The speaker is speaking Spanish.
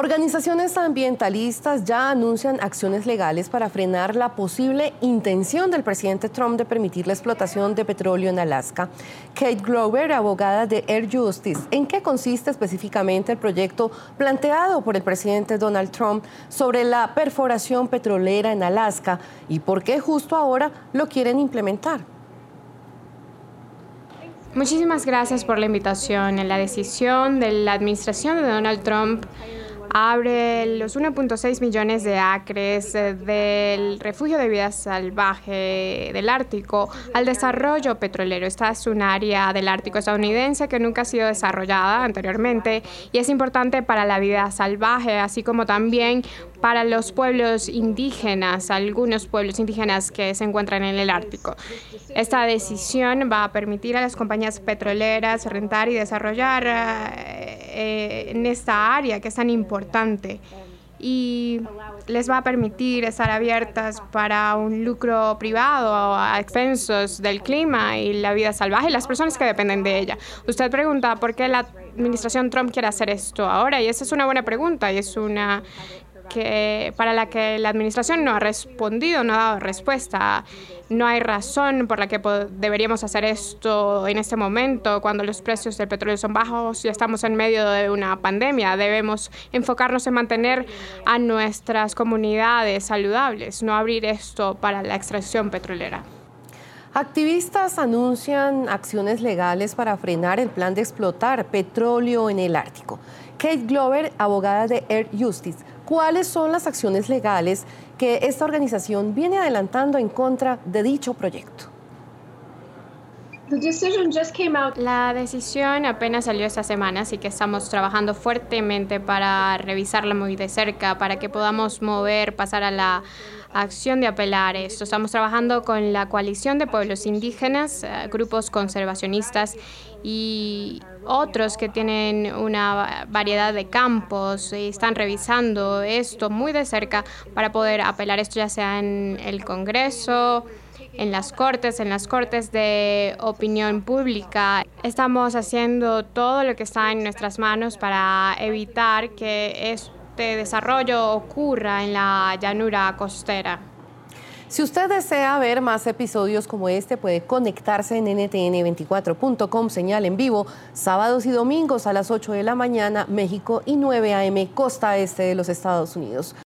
Organizaciones ambientalistas ya anuncian acciones legales para frenar la posible intención del presidente Trump de permitir la explotación de petróleo en Alaska. Kate Glover, abogada de Air Justice, ¿en qué consiste específicamente el proyecto planteado por el presidente Donald Trump sobre la perforación petrolera en Alaska y por qué justo ahora lo quieren implementar? Muchísimas gracias por la invitación. En la decisión de la administración de Donald Trump abre los 1.6 millones de acres eh, del refugio de vida salvaje del Ártico al desarrollo petrolero. Esta es un área del Ártico estadounidense que nunca ha sido desarrollada anteriormente y es importante para la vida salvaje, así como también para los pueblos indígenas, algunos pueblos indígenas que se encuentran en el Ártico. Esta decisión va a permitir a las compañías petroleras rentar y desarrollar eh, en esta área que es tan importante y les va a permitir estar abiertas para un lucro privado a expensos del clima y la vida salvaje y las personas que dependen de ella. Usted pregunta por qué la administración Trump quiere hacer esto ahora y esa es una buena pregunta y es una que, para la que la administración no ha respondido, no ha dado respuesta. No hay razón por la que deberíamos hacer esto en este momento, cuando los precios del petróleo son bajos y estamos en medio de una pandemia. Debemos enfocarnos en mantener a nuestras comunidades saludables, no abrir esto para la extracción petrolera. Activistas anuncian acciones legales para frenar el plan de explotar petróleo en el Ártico. Kate Glover, abogada de Air Justice, ¿cuáles son las acciones legales que esta organización viene adelantando en contra de dicho proyecto? La decisión apenas salió esta semana, así que estamos trabajando fuertemente para revisarla muy de cerca, para que podamos mover, pasar a la acción de apelar esto. Estamos trabajando con la coalición de pueblos indígenas, eh, grupos conservacionistas y otros que tienen una variedad de campos y están revisando esto muy de cerca para poder apelar esto ya sea en el Congreso, en las cortes, en las cortes de opinión pública. Estamos haciendo todo lo que está en nuestras manos para evitar que este desarrollo ocurra en la llanura costera. Si usted desea ver más episodios como este, puede conectarse en ntn24.com, señal en vivo, sábados y domingos a las 8 de la mañana, México y 9 a.m., costa este de los Estados Unidos.